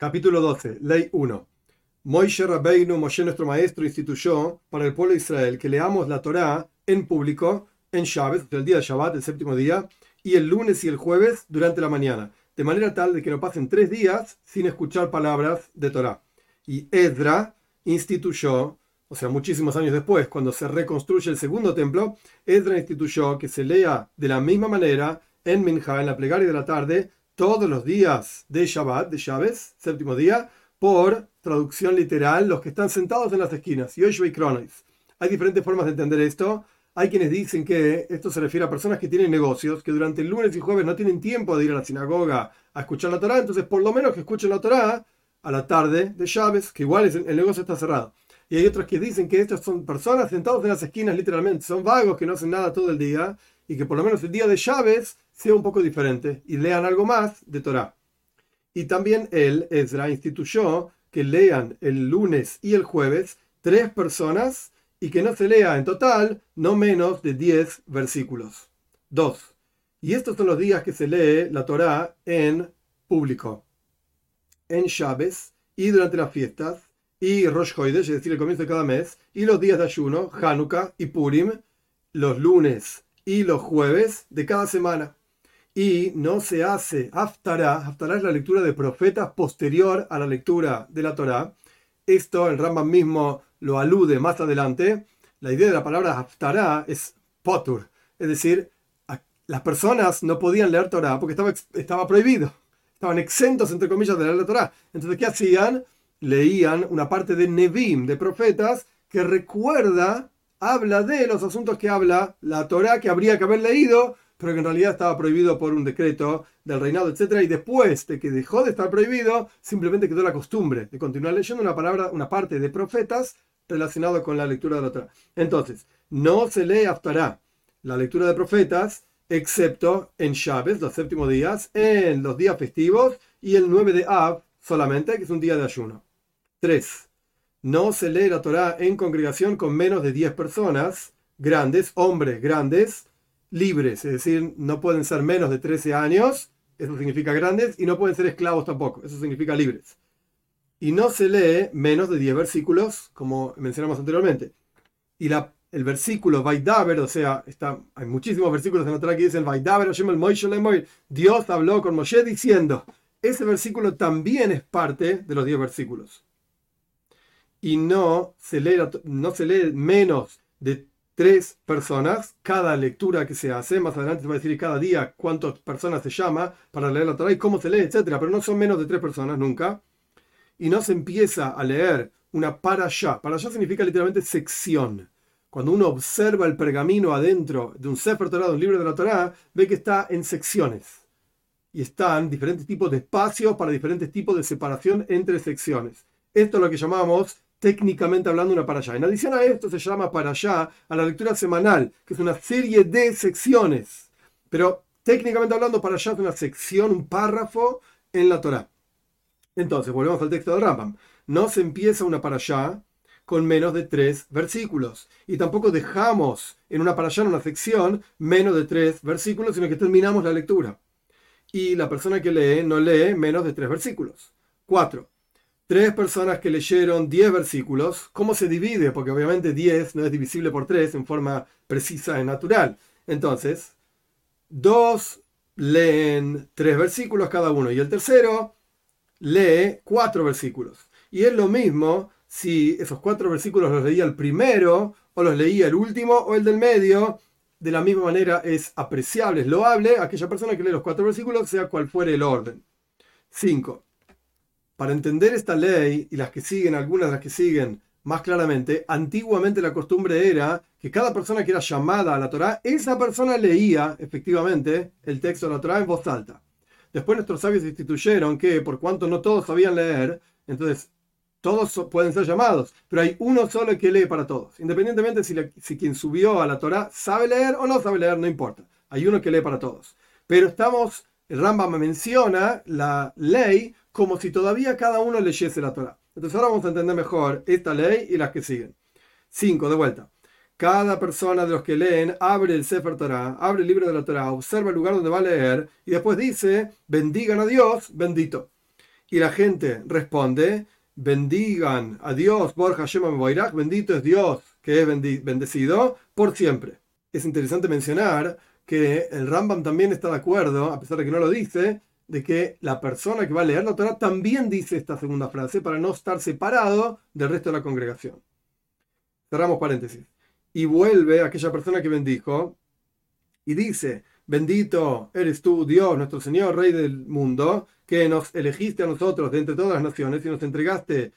Capítulo 12, Ley 1. Moishe Rabbeinu, Moshe nuestro maestro, instituyó para el pueblo de Israel que leamos la Torá en público, en Shabbat, el día de Shabbat, el séptimo día, y el lunes y el jueves durante la mañana, de manera tal de que no pasen tres días sin escuchar palabras de Torá. Y Edra instituyó, o sea, muchísimos años después, cuando se reconstruye el segundo templo, Edra instituyó que se lea de la misma manera en Minha, en la plegaria de la tarde, todos los días de Shabbat, de Shabbat, séptimo día, por traducción literal, los que están sentados en las esquinas, Yoshua y Cronois. Hay diferentes formas de entender esto. Hay quienes dicen que esto se refiere a personas que tienen negocios, que durante el lunes y jueves no tienen tiempo de ir a la sinagoga a escuchar la Torah, entonces por lo menos que escuchen la Torah a la tarde de Shabbat, que igual el negocio está cerrado. Y hay otros que dicen que estas son personas sentados en las esquinas literalmente, son vagos que no hacen nada todo el día y que por lo menos el día de Shabbat sea un poco diferente y lean algo más de Torah. Y también él, Ezra, instituyó que lean el lunes y el jueves tres personas y que no se lea en total no menos de diez versículos. Dos. Y estos son los días que se lee la Torah en público, en Shabbat y durante las fiestas, y Rosh Hoidesh, es decir, el comienzo de cada mes, y los días de ayuno, Hanukkah y Purim, los lunes y los jueves de cada semana y no se hace Haftarah. Haftarah es la lectura de profetas posterior a la lectura de la Torá. Esto el Rambam mismo lo alude más adelante. La idea de la palabra Haftarah es potur, es decir, las personas no podían leer Torah porque estaba, estaba prohibido. Estaban exentos, entre comillas, de leer la Torah. Entonces, ¿qué hacían? Leían una parte de Nevim, de profetas, que recuerda, habla de los asuntos que habla la Torah que habría que haber leído pero que en realidad estaba prohibido por un decreto del reinado, etc. Y después de que dejó de estar prohibido, simplemente quedó la costumbre de continuar leyendo una palabra, una parte de profetas relacionado con la lectura de la otra. Entonces, no se lee Haftarah, la lectura de profetas, excepto en Shabbat, los séptimos días, en los días festivos y el 9 de Av solamente, que es un día de ayuno. 3. No se lee la Torah en congregación con menos de 10 personas, grandes, hombres grandes, libres, es decir, no pueden ser menos de 13 años, eso significa grandes, y no pueden ser esclavos tampoco, eso significa libres. Y no se lee menos de 10 versículos, como mencionamos anteriormente. Y el versículo Vaidaber, o sea, está, hay muchísimos versículos en la Torah que dicen Vaidaber, Dios habló con Moshe diciendo, ese versículo también es parte de los 10 versículos. Y no se lee, no se lee menos de tres personas, cada lectura que se hace, más adelante se va a decir cada día cuántas personas se llama para leer la Torah y cómo se lee, etcétera, pero no son menos de tres personas nunca. Y no se empieza a leer una para allá. Para allá significa literalmente sección. Cuando uno observa el pergamino adentro de un Sefer Torah, de un libro de la Torah, ve que está en secciones. Y están diferentes tipos de espacios para diferentes tipos de separación entre secciones. Esto es lo que llamamos técnicamente hablando una para allá. En adición a esto se llama para allá a la lectura semanal, que es una serie de secciones. Pero técnicamente hablando, para allá es una sección, un párrafo en la Torah. Entonces, volvemos al texto de Rambam. No se empieza una para allá con menos de tres versículos. Y tampoco dejamos en una para allá, en una sección, menos de tres versículos, sino que terminamos la lectura. Y la persona que lee no lee menos de tres versículos. Cuatro tres personas que leyeron 10 versículos, ¿cómo se divide? Porque obviamente 10 no es divisible por 3 en forma precisa y natural. Entonces, dos leen tres versículos cada uno y el tercero lee cuatro versículos. Y es lo mismo si esos cuatro versículos los leía el primero o los leía el último o el del medio. De la misma manera es apreciable, es loable aquella persona que lee los cuatro versículos, sea cual fuere el orden. 5. Para entender esta ley y las que siguen, algunas de las que siguen más claramente, antiguamente la costumbre era que cada persona que era llamada a la Torá, esa persona leía efectivamente el texto de la Torá en voz alta. Después nuestros sabios instituyeron que por cuanto no todos sabían leer, entonces todos pueden ser llamados, pero hay uno solo que lee para todos. Independientemente si, si quien subió a la Torá sabe leer o no sabe leer, no importa. Hay uno que lee para todos. Pero estamos, el Rambam menciona la ley como si todavía cada uno leyese la Torah. Entonces ahora vamos a entender mejor esta ley y las que siguen. 5. De vuelta. Cada persona de los que leen abre el Sefer Torah, abre el libro de la Torah, observa el lugar donde va a leer y después dice, bendigan a Dios, bendito. Y la gente responde, bendigan a Dios, Borja Shema Boirach, bendito es Dios que es bendecido por siempre. Es interesante mencionar que el Rambam también está de acuerdo, a pesar de que no lo dice, de que la persona que va a leer la Torah también dice esta segunda frase para no estar separado del resto de la congregación. Cerramos paréntesis. Y vuelve aquella persona que bendijo y dice, bendito eres tú, Dios, nuestro Señor, Rey del mundo, que nos elegiste a nosotros de entre todas las naciones y nos entregaste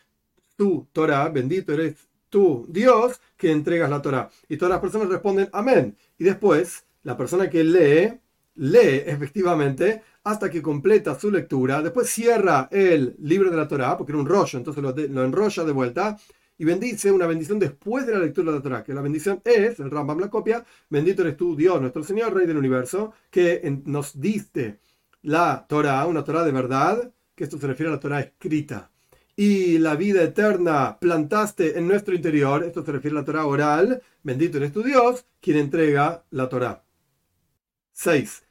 tu Torah, bendito eres tú, Dios, que entregas la Torah. Y todas las personas responden, amén. Y después la persona que lee, lee efectivamente hasta que completa su lectura, después cierra el libro de la Torah, porque era un rollo, entonces lo, enrolla de vuelta, y bendice una bendición después de la lectura de la Torah, que la bendición es, el Rambam la copia, bendito eres tú, Dios, nuestro Señor, Rey del Universo, que nos diste la Torah, una Torah de verdad, que esto se refiere a la Torah escrita, y la vida eterna plantaste en nuestro interior, esto se refiere a la Torah oral, bendito eres tu Dios, quien entrega la Torah. 6.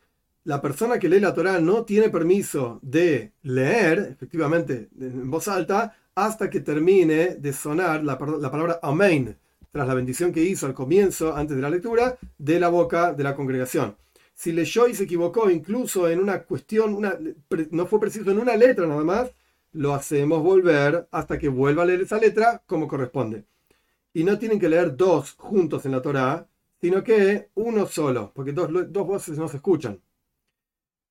La persona que lee la Torah no tiene permiso de leer, efectivamente, en voz alta, hasta que termine de sonar la, palabra Amén, tras la bendición que hizo al comienzo, antes de la lectura, de la boca de la congregación. Si leyó y se equivocó, incluso en una cuestión, no fue preciso en una letra nada más, lo hacemos volver hasta que vuelva a leer esa letra como corresponde. Y no tienen que leer dos juntos en la Torah, sino que uno solo, porque dos voces no se escuchan.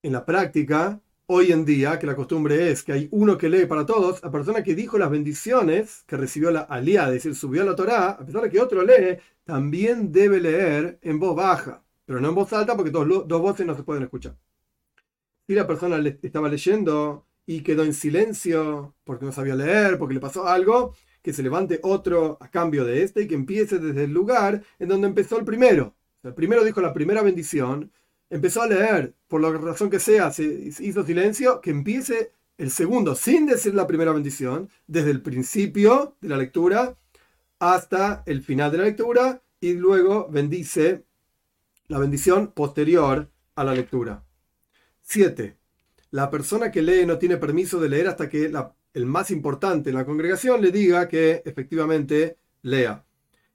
En la práctica, hoy en día, que la costumbre es que hay uno que lee para todos, la persona que dijo las bendiciones, que recibió la alía, es decir, subió a la Torah, a pesar de que otro lee, también debe leer en voz baja, pero no en voz alta porque dos, dos voces no se pueden escuchar. Si la persona le, estaba leyendo y quedó en silencio porque no sabía leer, porque le pasó algo, que se levante otro a cambio de este y que empiece desde el lugar en donde empezó el primero. El primero dijo la primera bendición, empezó a leer, por la razón que sea, se hizo silencio, que empiece el segundo sin decir la primera bendición, desde el principio de la lectura hasta el final de la lectura y luego bendice la bendición posterior a la lectura. 7. La persona que lee no tiene permiso de leer hasta que el más importante en la congregación le diga que efectivamente lea.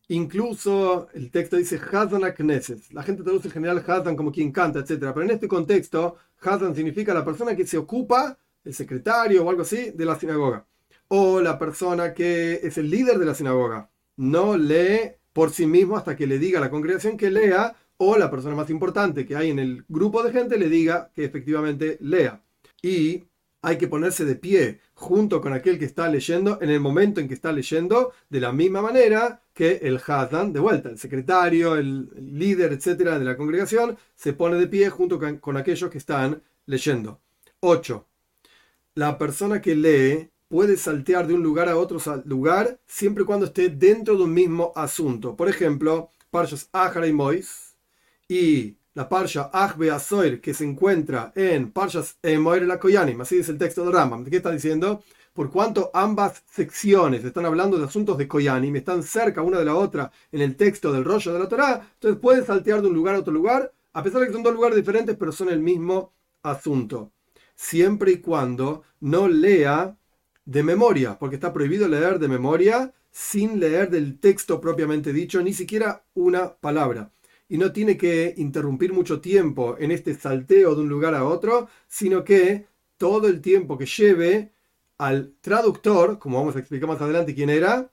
Incluso el texto dice Hazan Knesset. La gente traduce en general Hazan como quien canta, etc. Pero en este contexto, Hazan significa la persona que se ocupa, el secretario o algo así, de la sinagoga. O la persona que es el líder de la sinagoga. No lee por sí mismo hasta que le diga a la congregación que lea, o la persona más importante que hay en el grupo de gente le diga que efectivamente lea. Y hay que ponerse de pie junto con aquel que está leyendo en el momento en que está leyendo, de la misma manera que el Hazan, de vuelta, el secretario, el, líder, etcétera, de la congregación, se pone de pie junto con, aquellos que están leyendo. 8. La persona que lee puede saltear de un lugar a otro lugar siempre y cuando esté dentro de un mismo asunto. Por ejemplo, Parshas Ahara y Mois y la Parsha Achbe Azoir, que se encuentra en Parshas Emoir la Koyanim, así es el texto de Rambam. ¿Qué está diciendo? Por cuanto ambas secciones están hablando de asuntos de Koyanim, están cerca una de la otra en el texto del rollo de la Torah, entonces puede saltear de un lugar a otro lugar, a pesar de que son dos lugares diferentes, pero son el mismo asunto. Siempre y cuando no lea de memoria, porque está prohibido leer de memoria sin leer del texto propiamente dicho, ni siquiera una palabra y no tiene que interrumpir mucho tiempo en este salteo de un lugar a otro, sino que todo el tiempo que lleve al traductor, como vamos a explicar más adelante quién era,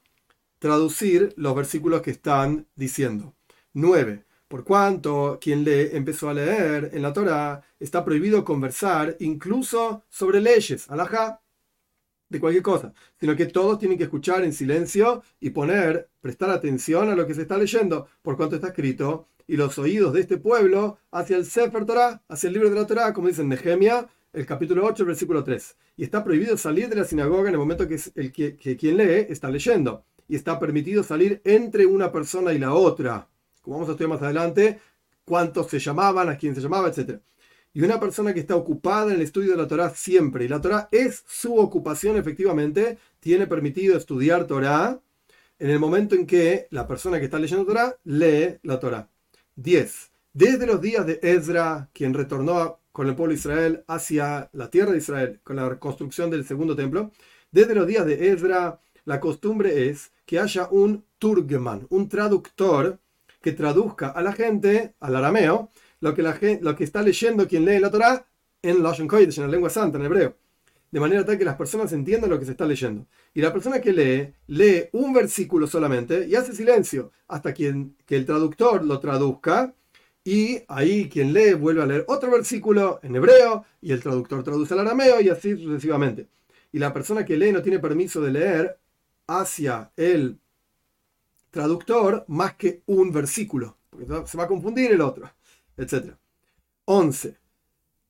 traducir los versículos que están diciendo. 9. Por cuanto quien lee empezó a leer en la Torah, está prohibido conversar incluso sobre leyes, alajá, de cualquier cosa, sino que todos tienen que escuchar en silencio y poner, prestar atención a lo que se está leyendo, por cuanto está escrito y los oídos de este pueblo hacia el Sefer Torah, hacia el libro de la Torah, como dice en Nehemia, el capítulo 8, versículo 3. Y está prohibido salir de la sinagoga en el momento que, el que, quien lee está leyendo. Y está permitido salir entre una persona y la otra. Como vamos a estudiar más adelante, cuántos se llamaban, a quién se llamaba, etc. Y una persona que está ocupada en el estudio de la Torah siempre, y la Torah es su ocupación efectivamente, tiene permitido estudiar Torah en el momento en que la persona que está leyendo Torah lee la Torah. 10. desde los días de Ezra, quien retornó con el pueblo de Israel hacia la tierra de Israel, con la construcción del segundo templo, desde los días de Ezra, la costumbre es que haya un turgeman, un traductor que traduzca a la gente, al arameo, lo que, la gente, lo que está leyendo quien lee la Torah en Lashon Kodesh, en la lengua santa, en hebreo. De manera tal que las personas entiendan lo que se está leyendo. Y la persona que lee, lee un versículo solamente y hace silencio hasta quien, que el traductor lo traduzca. Y ahí quien lee vuelve a leer otro versículo en hebreo y el traductor traduce al arameo y así sucesivamente. Y la persona que lee no tiene permiso de leer hacia el traductor más que un versículo, porque se va a confundir el otro, etc. 11.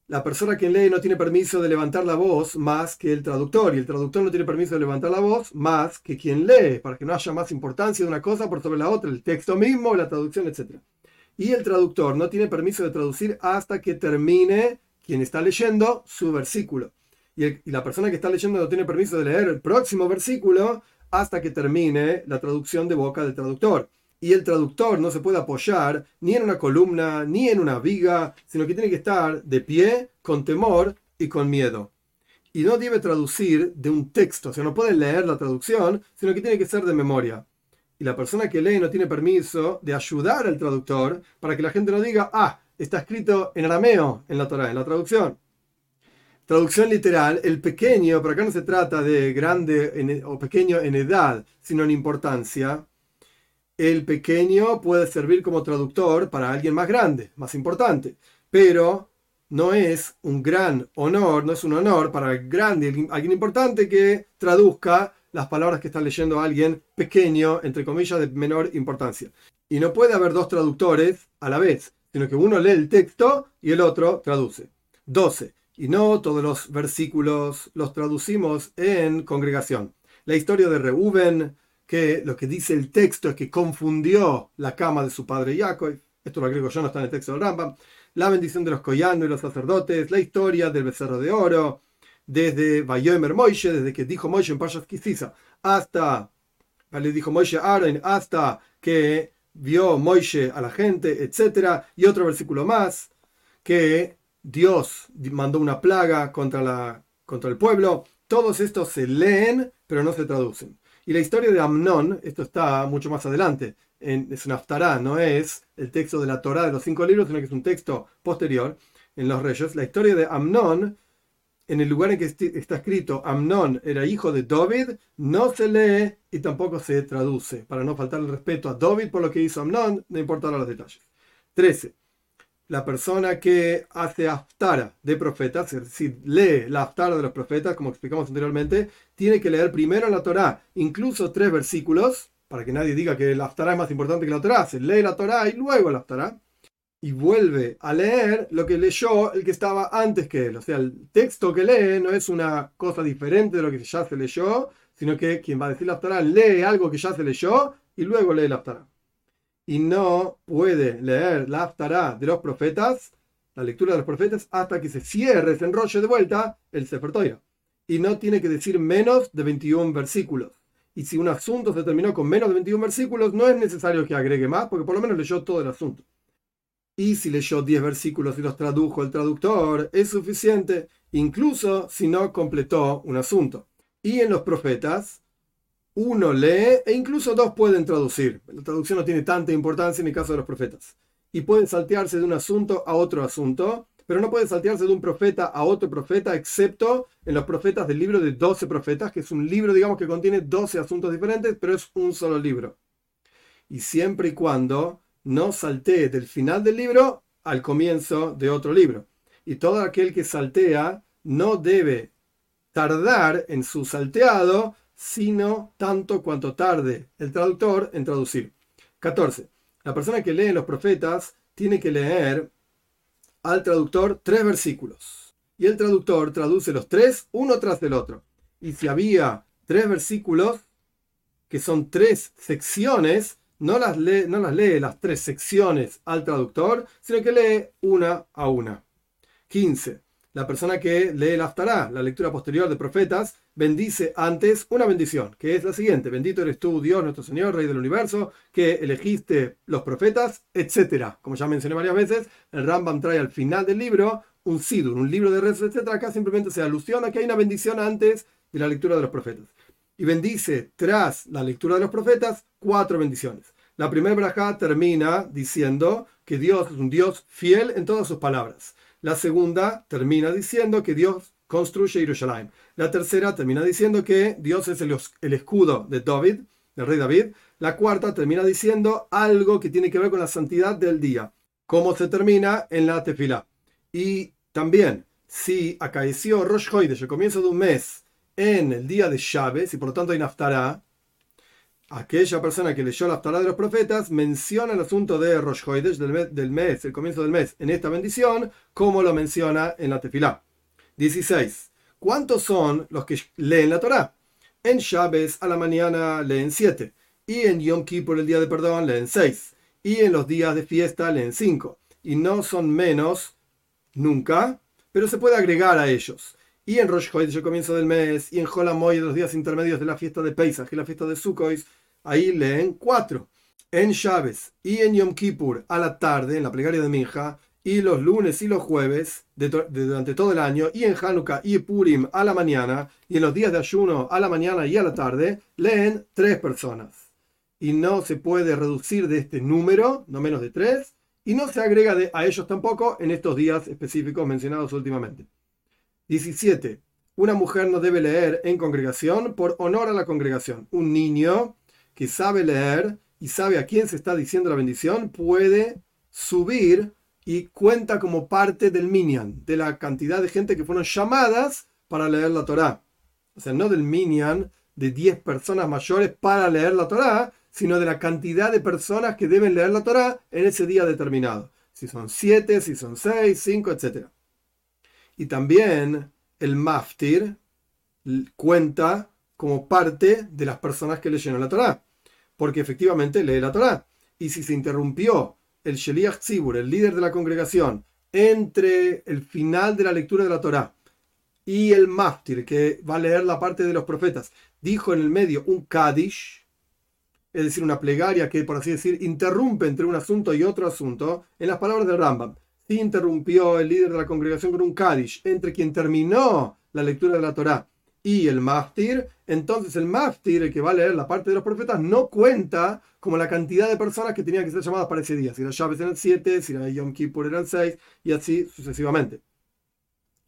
La persona que lee no tiene permiso de levantar la voz más que el traductor, y el traductor no tiene permiso de levantar la voz más que quien lee, para que no haya más importancia de una cosa por sobre la otra, el texto mismo, la traducción, etc. Y el traductor no tiene permiso de traducir hasta que termine quien está leyendo su versículo. Y, la persona que está leyendo no tiene permiso de leer el próximo versículo hasta que termine la traducción de boca del traductor. Y el traductor no se puede apoyar ni en una columna, ni en una viga, sino que tiene que estar de pie, con temor y con miedo. Y no debe traducir de un texto, o sea, no puede leer la traducción, sino que tiene que ser de memoria. Y la persona que lee no tiene permiso de ayudar al traductor para que la gente no diga, ah, está escrito en arameo en la Torah, en la traducción. Traducción literal, el pequeño, pero acá no se trata de grande e, o pequeño en edad, sino en importancia. El pequeño puede servir como traductor para alguien más grande, más importante, pero no es un gran honor, no es un honor para el grande, alguien importante que traduzca las palabras que está leyendo alguien pequeño, entre comillas, de menor importancia. Y no puede haber dos traductores a la vez, sino que uno lee el texto y el otro traduce. 12 y no todos los versículos los traducimos en congregación. La historia de Reuben, que lo que dice el texto es que confundió la cama de su padre Jacob, esto lo agrego yo, no está en el texto del Rambam, la bendición de los collanos y los sacerdotes, la historia del becerro de oro, desde Bayomer Moishe, desde que dijo Moishe en Parshas Kisisa, hasta, le dijo Moishe Aaron, hasta que vio Moishe a la gente, etc. Y otro versículo más, que Dios mandó una plaga contra, la, contra el pueblo. Todos estos se leen, pero no se traducen. Y la historia de Amnón, esto está mucho más adelante, en, es una aftará, no es el texto de la Torah de los cinco libros, sino que es un texto posterior en los reyes. La historia de Amnón, en el lugar en que está escrito Amnón era hijo de David, no se lee y tampoco se traduce, para no faltar el respeto a David por lo que hizo Amnón, no importa los detalles. 13 la persona que hace aftara de profetas, es decir, lee la aftara de los profetas, como explicamos anteriormente, tiene que leer primero la Torá, incluso tres versículos, para que nadie diga que la aftara es más importante que la Torá, se lee la Torá y luego la aftara, y vuelve a leer lo que leyó el que estaba antes que él. O sea, el texto que lee no es una cosa diferente de lo que ya se leyó, sino que quien va a decir la aftara lee algo que ya se leyó y luego lee la aftara y no puede leer la Aftará de los profetas, la lectura de los profetas, hasta que se cierre, se enrolle de vuelta el Sefer Y no tiene que decir menos de 21 versículos. Y si un asunto se terminó con menos de 21 versículos, no es necesario que agregue más, porque por lo menos leyó todo el asunto. Y si leyó 10 versículos y los tradujo el traductor, es suficiente, incluso si no completó un asunto. Y en los profetas, uno lee e incluso dos pueden traducir. La traducción no tiene tanta importancia en el caso de los profetas. Y pueden saltearse de un asunto a otro asunto, pero no pueden saltearse de un profeta a otro profeta, excepto en los profetas del libro de 12 profetas, que es un libro, digamos, que contiene 12 asuntos diferentes, pero es un solo libro. Y siempre y cuando no saltee del final del libro al comienzo de otro libro. Y todo aquel que saltea no debe tardar en su salteado sino tanto cuanto tarde el traductor en traducir. 14. La persona que lee los profetas tiene que leer al traductor tres versículos. Y el traductor traduce los tres uno tras del otro. Y si había tres versículos, que son tres secciones, no las lee, no las, lee las tres secciones al traductor, sino que lee una a una. 15. La persona que lee el Aftará, la lectura posterior de profetas, bendice antes una bendición, que es la siguiente: Bendito eres tú, Dios, nuestro Señor, Rey del universo, que elegiste los profetas, etc. Como ya mencioné varias veces, el Rambam trae al final del libro un sidur, un libro de rezos, etc. Acá simplemente se alusiona que hay una bendición antes de la lectura de los profetas. Y bendice tras la lectura de los profetas cuatro bendiciones. La primera braja termina diciendo que Dios es un Dios fiel en todas sus palabras. La segunda termina diciendo que Dios construye Jerusalén. La tercera termina diciendo que Dios es el, escudo de David, del rey David. La cuarta termina diciendo algo que tiene que ver con la santidad del día, como se termina en la tefilá. Y también, si acaeció Rosh Hoidesh, el comienzo de un mes, en el día de Chávez, y por lo tanto hay Naftará, aquella persona que leyó la Naftará de los profetas menciona el asunto de Rosh Hoidesh, del mes, el comienzo del mes, en esta bendición, como lo menciona en la tefilá. 16. ¿Cuántos son los que leen la Torá? En Chávez a la mañana leen 7. Y en Yom Kippur, el día de perdón, leen 6. Y en los días de fiesta leen 5. Y no son menos nunca, pero se puede agregar a ellos. Y en Rosh Hashanah, el comienzo del mes, y en Holamoy, los días intermedios de la fiesta de Pesach y la fiesta de Sukkot, ahí leen 4. En Chávez y en Yom Kippur a la tarde, en la plegaria de Minja, y los lunes y los jueves durante todo el año, y en Hanukkah y Purim a la mañana, y en los días de ayuno a la mañana y a la tarde, leen tres personas. Y no se puede reducir de este número, no menos de tres, y no se agrega a ellos tampoco en estos días específicos mencionados últimamente. 17. Una mujer no debe leer en congregación por honor a la congregación. Un niño que sabe leer y sabe a quién se está diciendo la bendición puede subir y cuenta como parte del minyan, de la cantidad de gente que fueron llamadas para leer la Torá. O sea, no del minyan de 10 personas mayores para leer la Torá, sino de la cantidad de personas que deben leer la Torá en ese día determinado. Si son 7, si son 6, 5, etc. Y también el maftir cuenta como parte de las personas que leyeron la Torá, porque efectivamente lee la Torá. Y si se interrumpió el Sheliach Tzibur, el líder de la congregación, entre el final de la lectura de la Torá y el maftir, que va a leer la parte de los profetas, dijo en el medio un Kadish, es decir, una plegaria que, por así decir, interrumpe entre un asunto y otro asunto, en las palabras del Rambam. Si interrumpió el líder de la congregación con un Kadish entre quien terminó la lectura de la Torá y el maftir, entonces el maftir, el que va a leer la parte de los profetas, no cuenta como la cantidad de personas que tenían que ser llamadas para ese día. Si las llaves eran siete, si la Yom Kippur eran seis, y así sucesivamente.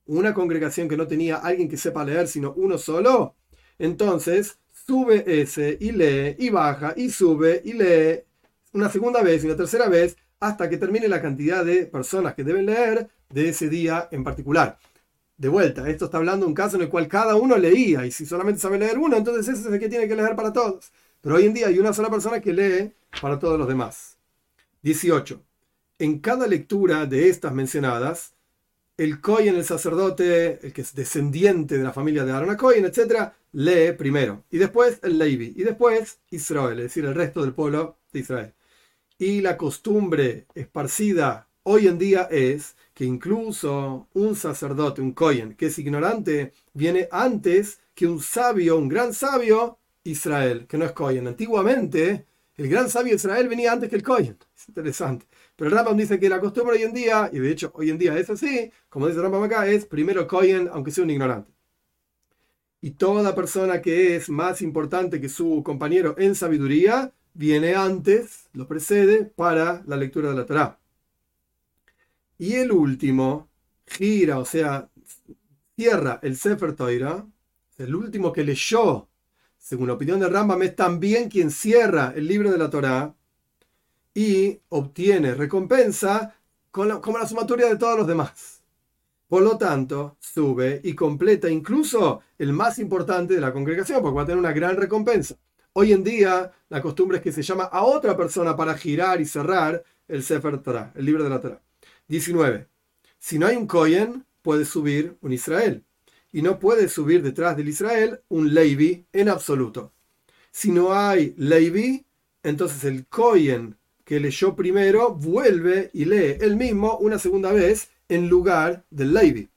Una congregación que no tenía alguien que sepa leer, sino uno solo, entonces sube ese y lee y baja y sube y lee una segunda vez y una tercera vez hasta que termine la cantidad de personas que deben leer de ese día en particular. De vuelta, esto está hablando de un caso en el cual cada uno leía y si solamente sabe leer uno, entonces ese es el que tiene que leer para todos. Pero hoy en día hay una sola persona que lee para todos los demás. 18. En cada lectura de estas mencionadas, el Cohen, el sacerdote, el que es descendiente de la familia de Aaron Cohen, etc., lee primero, y después el Levi, y después Israel, es decir, el resto del pueblo de Israel. Y la costumbre esparcida hoy en día es que incluso un sacerdote, un Cohen, que es ignorante, viene antes que un sabio, un gran sabio, Israel, que no es Cohen. Antiguamente, el gran sabio Israel venía antes que el Cohen. Es interesante. Pero Rambam dice que la costumbre hoy en día, y de hecho hoy en día es así, como dice Rambam acá, es primero Cohen, aunque sea un ignorante. Y toda persona que es más importante que su compañero en sabiduría, viene antes, lo precede, para la lectura de la Torah. Y el último gira, o sea, cierra el Sefer Torah, el último que leyó, según la opinión de Rambam, es también quien cierra el libro de la Torah y obtiene recompensa como la sumatoria de todos los demás. Por lo tanto, sube y completa incluso el más importante de la congregación, porque va a tener una gran recompensa. Hoy en día, la costumbre es que se llama a otra persona para girar y cerrar el Sefer Torah, el libro de la Torah. 19. Si no hay un Cohen, puede subir un Israel. Y no puede subir detrás del Israel un Levi en absoluto. Si no hay Levi, entonces el Cohen que leyó primero vuelve y lee él mismo una segunda vez en lugar del Levi.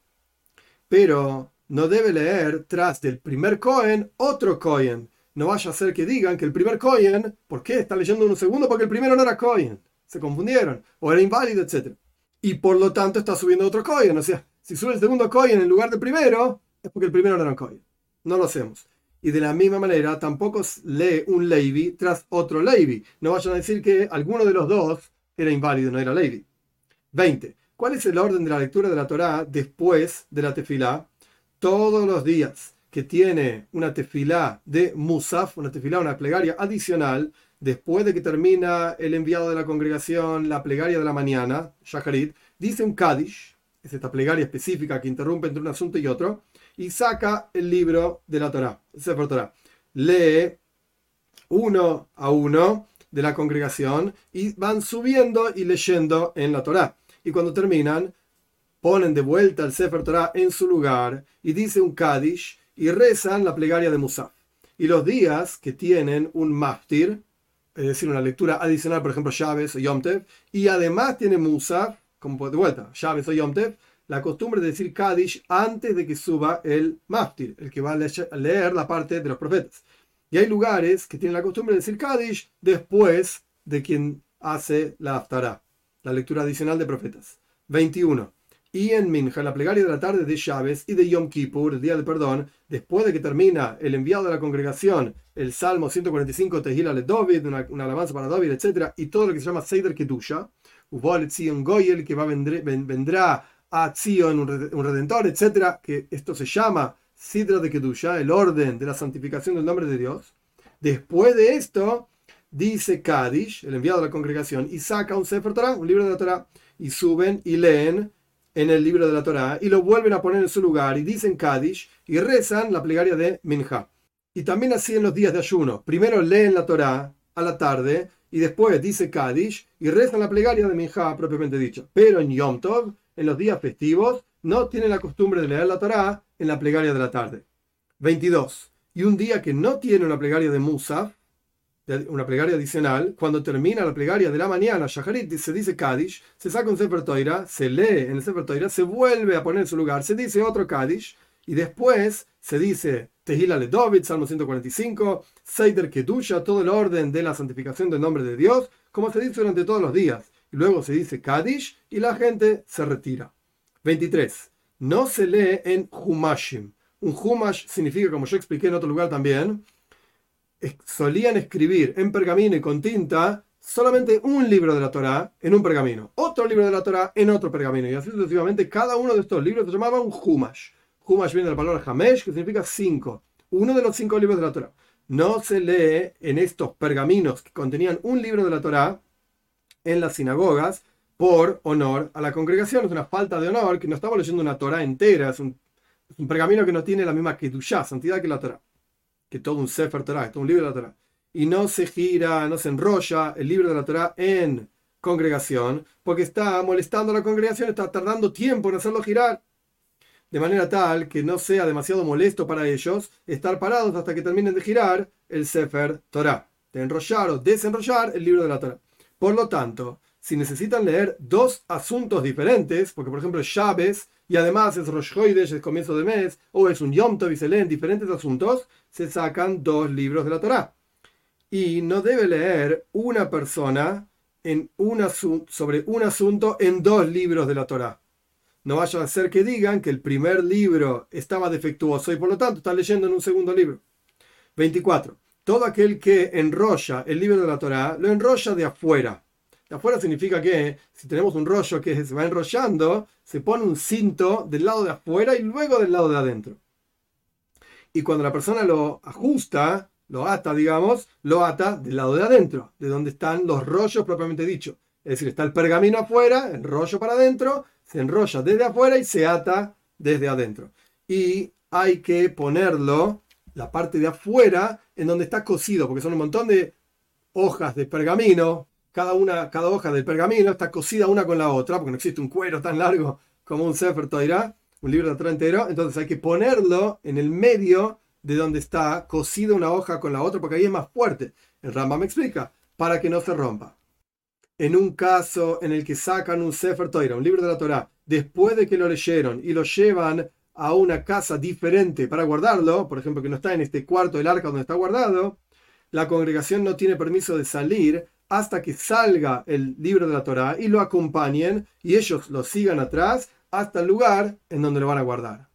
Pero no debe leer tras del primer Cohen otro Cohen. No vaya a ser que digan que el primer Cohen, ¿por qué está leyendo un segundo? Porque el primero no era Cohen. Se confundieron. O era inválido, etc. Y por lo tanto está subiendo otro Cohen. O sea, si sube el segundo Cohen en lugar del primero, es porque el primero no era Cohen. No lo hacemos. Y de la misma manera, tampoco lee un Levi tras otro Levi. No vayan a decir que alguno de los dos era inválido, no era Levi. 20. ¿Cuál es el orden de la lectura de la Torá después de la tefilá? Todos los días que tiene una tefilá de Musaf, una tefilá, una plegaria adicional, después de que termina el enviado de la congregación, la plegaria de la mañana, Shacharit, dice un Kaddish, es esta plegaria específica que interrumpe entre un asunto y otro, y saca el libro de la Torá, el Sefer Torah. Lee uno a uno de la congregación y van subiendo y leyendo en la Torá y cuando terminan, ponen de vuelta el Sefer Torah en su lugar y dice un Kaddish y rezan la plegaria de Musaf. Y los días que tienen un Maftir, es decir, una lectura adicional, por ejemplo, Chávez o Yom y además tiene Musaf, como de vuelta, Chávez o Yom la costumbre de decir Kaddish antes de que suba el Maftir, el que va a leer la parte de los profetas. Y hay lugares que tienen la costumbre de decir Kaddish después de quien hace la Haftarah la lectura adicional de profetas. 21. Y en Minja, la plegaria de la tarde de Chávez y de Yom Kippur, el día de perdón, después de que termina el enviado de la congregación, el Salmo 145, Tehila le David, una, alabanza para David, etc., y todo lo que se llama Seider Kedusha, Zion Goyel, que va vendrá a Zion un redentor, etc., que esto se llama Sidra de Kedusha, el orden de la santificación del nombre de Dios. Después de esto, dice Kadish, el enviado de la congregación, y saca un Sefer Torah, un libro de la Torah, y suben y leen en el libro de la Torah, y lo vuelven a poner en su lugar, y dicen Kadish, y rezan la plegaria de Minha. Y también así en los días de ayuno. Primero leen la Torah a la tarde, y después dice Kadish, y rezan la plegaria de Minha propiamente dicho. Pero en Yom Tov, en los días festivos, no tienen la costumbre de leer la Torah en la plegaria de la tarde. 22. Y un día que no tiene una plegaria de Musa, una plegaria adicional, cuando termina la plegaria de la mañana, Shaharit se dice Kaddish, se saca un Sefer se lee en el Sefer se vuelve a poner en su lugar, se dice otro Kaddish, y después se dice Tehila le David, Salmo 145, Seider Kedusha, todo el orden de la santificación del nombre de Dios, como se dice durante todos los días. Y luego se dice Kaddish y la gente se retira. 23. No se lee en Humashim. Un Humash significa, como yo expliqué en otro lugar también, solían escribir en pergamino y con tinta solamente un libro de la Torá en un pergamino, otro libro de la Torá en otro pergamino, y así sucesivamente. Cada uno de estos libros se llamaba un Humash. Humash viene de la palabra Hamesh, que significa cinco. Uno de los cinco libros de la Torá. No se lee en estos pergaminos que contenían un libro de la Torá en las sinagogas por honor a la congregación. Es una falta de honor que no estamos leyendo una Torá entera, es un, pergamino que no tiene la misma Kedushá, santidad que la Torá que todo un Sefer Torah, todo un libro de la Torah, y no se gira, no se enrolla el libro de la Torah en congregación, porque está molestando a la congregación, está tardando tiempo en hacerlo girar, de manera tal que no sea demasiado molesto para ellos estar parados hasta que terminen de girar el Sefer Torah, de enrollar o desenrollar el libro de la Torah. Por lo tanto, si necesitan leer dos asuntos diferentes, porque por ejemplo Chávez y además es Rosh Hoidesh, es comienzo de mes, o es un Yom Tov y se leen diferentes asuntos, se sacan dos libros de la Torah. Y no debe leer una persona en un sobre un asunto en dos libros de la Torah. No vaya a ser que digan que el primer libro estaba defectuoso y por lo tanto está leyendo en un segundo libro. 24. Todo aquel que enrolla el libro de la Torah lo enrolla de afuera de afuera significa que si tenemos un rollo que se va enrollando, se pone un cinto del lado de afuera y luego del lado de adentro. Y cuando la persona lo ajusta, lo ata, digamos, lo ata del lado de adentro, de donde están los rollos propiamente dicho. Es decir, está el pergamino afuera, el rollo para adentro, se enrolla desde afuera y se ata desde adentro. Y hay que ponerlo, la parte de afuera, en donde está cosido, porque son un montón de hojas de pergamino, cada, una, cada hoja del pergamino está cosida una con la otra, porque no existe un cuero tan largo como un Sefer Toira, un libro de atrás entero, entonces hay que ponerlo en el medio de donde está cosida una hoja con la otra, porque ahí es más fuerte. El Ramba me explica, para que no se rompa. En un caso en el que sacan un Sefer Toira, un libro de la Torah, después de que lo leyeron y lo llevan a una casa diferente para guardarlo, por ejemplo, que no está en este cuarto del arca donde está guardado, la congregación no tiene permiso de salir hasta que salga el libro de la Torá y lo acompañen y ellos lo sigan atrás hasta el lugar en donde lo van a guardar.